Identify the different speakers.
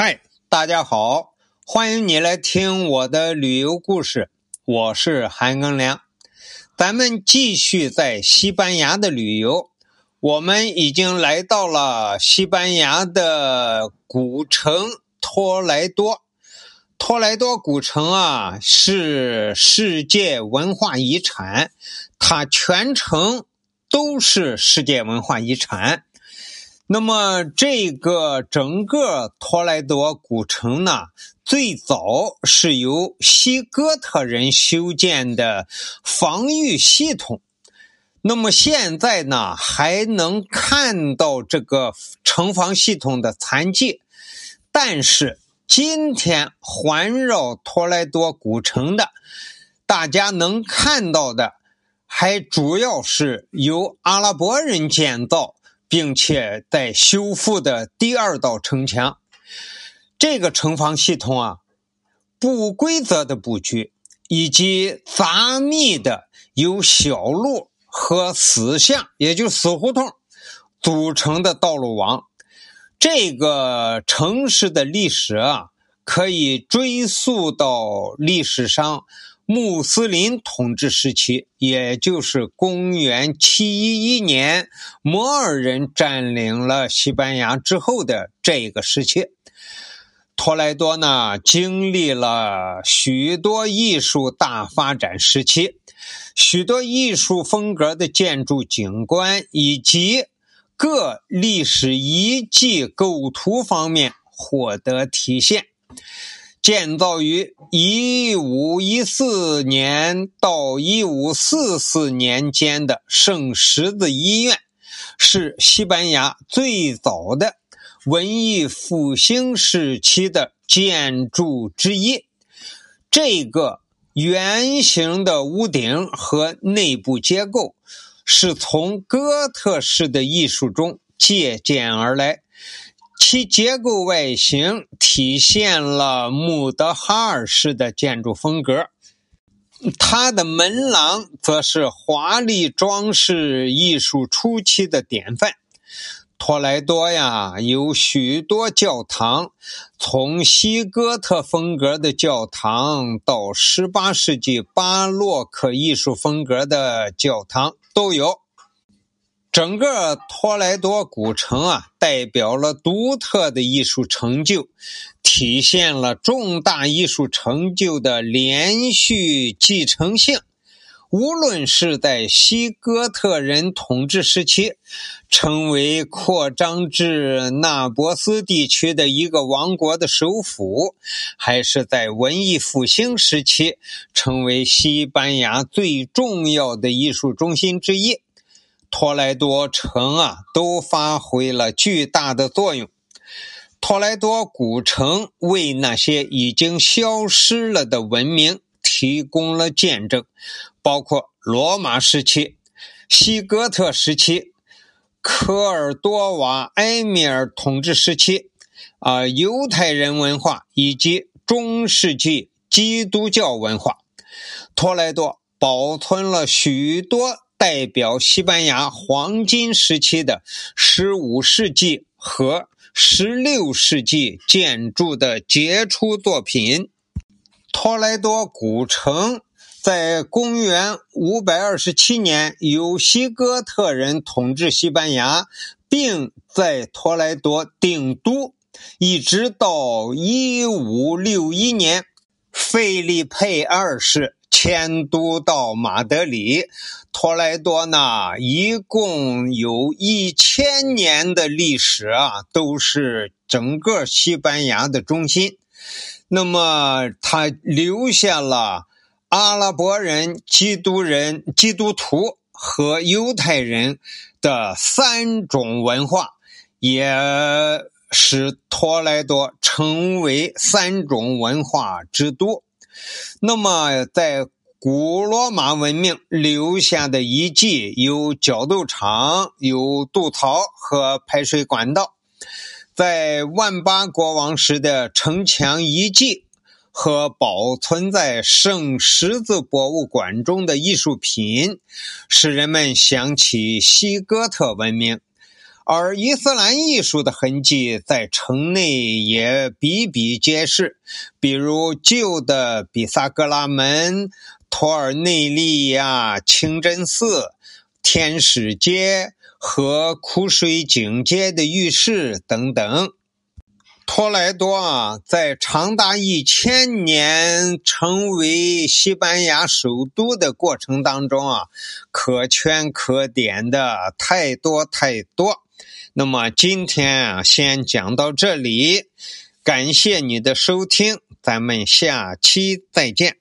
Speaker 1: 嗨，大家好，欢迎你来听我的旅游故事，我是韩庚良。咱们继续在西班牙的旅游，我们已经来到了西班牙的古城托莱多。托莱多古城啊，是世界文化遗产，它全程都是世界文化遗产。那么，这个整个托莱多古城呢，最早是由西哥特人修建的防御系统。那么现在呢，还能看到这个城防系统的残迹，但是。今天环绕托莱多古城的，大家能看到的，还主要是由阿拉伯人建造，并且在修复的第二道城墙。这个城防系统啊，不规则的布局，以及杂密的由小路和死巷，也就死胡同组成的道路网。这个城市的历史啊，可以追溯到历史上穆斯林统治时期，也就是公元711年，摩尔人占领了西班牙之后的这个时期。托莱多呢，经历了许多艺术大发展时期，许多艺术风格的建筑景观以及。各历史遗迹构图方面获得体现。建造于一五一四年到一五四四年间的圣十字医院，是西班牙最早的文艺复兴时期的建筑之一。这个圆形的屋顶和内部结构。是从哥特式的艺术中借鉴而来，其结构外形体现了穆德哈尔式的建筑风格，它的门廊则是华丽装饰艺术初期的典范。托莱多呀，有许多教堂，从西哥特风格的教堂到18世纪巴洛克艺术风格的教堂都有。整个托莱多古城啊，代表了独特的艺术成就，体现了重大艺术成就的连续继承性。无论是在西哥特人统治时期，成为扩张至那波斯地区的一个王国的首府，还是在文艺复兴时期，成为西班牙最重要的艺术中心之一，托莱多城啊，都发挥了巨大的作用。托莱多古城为那些已经消失了的文明。提供了见证，包括罗马时期、西哥特时期、科尔多瓦埃米尔统治时期，啊，犹太人文化以及中世纪基督教文化。托莱多保存了许多代表西班牙黄金时期的15世纪和16世纪建筑的杰出作品。托莱多古城在公元527年由西哥特人统治西班牙，并在托莱多定都，一直到1561年，费利佩二世迁都到马德里。托莱多呢，一共有一千年的历史啊，都是整个西班牙的中心。那么，他留下了阿拉伯人、基督人、基督徒和犹太人的三种文化，也使托莱多成为三种文化之都。那么，在古罗马文明留下的遗迹有角斗场、有渡槽和排水管道。在万巴国王时的城墙遗迹和保存在圣十字博物馆中的艺术品，使人们想起西哥特文明；而伊斯兰艺术的痕迹在城内也比比皆是，比如旧的比萨格拉门、托尔内利亚清真寺、天使街和枯水井街的浴室等等。托莱多啊，在长达一千年成为西班牙首都的过程当中啊，可圈可点的太多太多。那么今天啊，先讲到这里，感谢你的收听，咱们下期再见。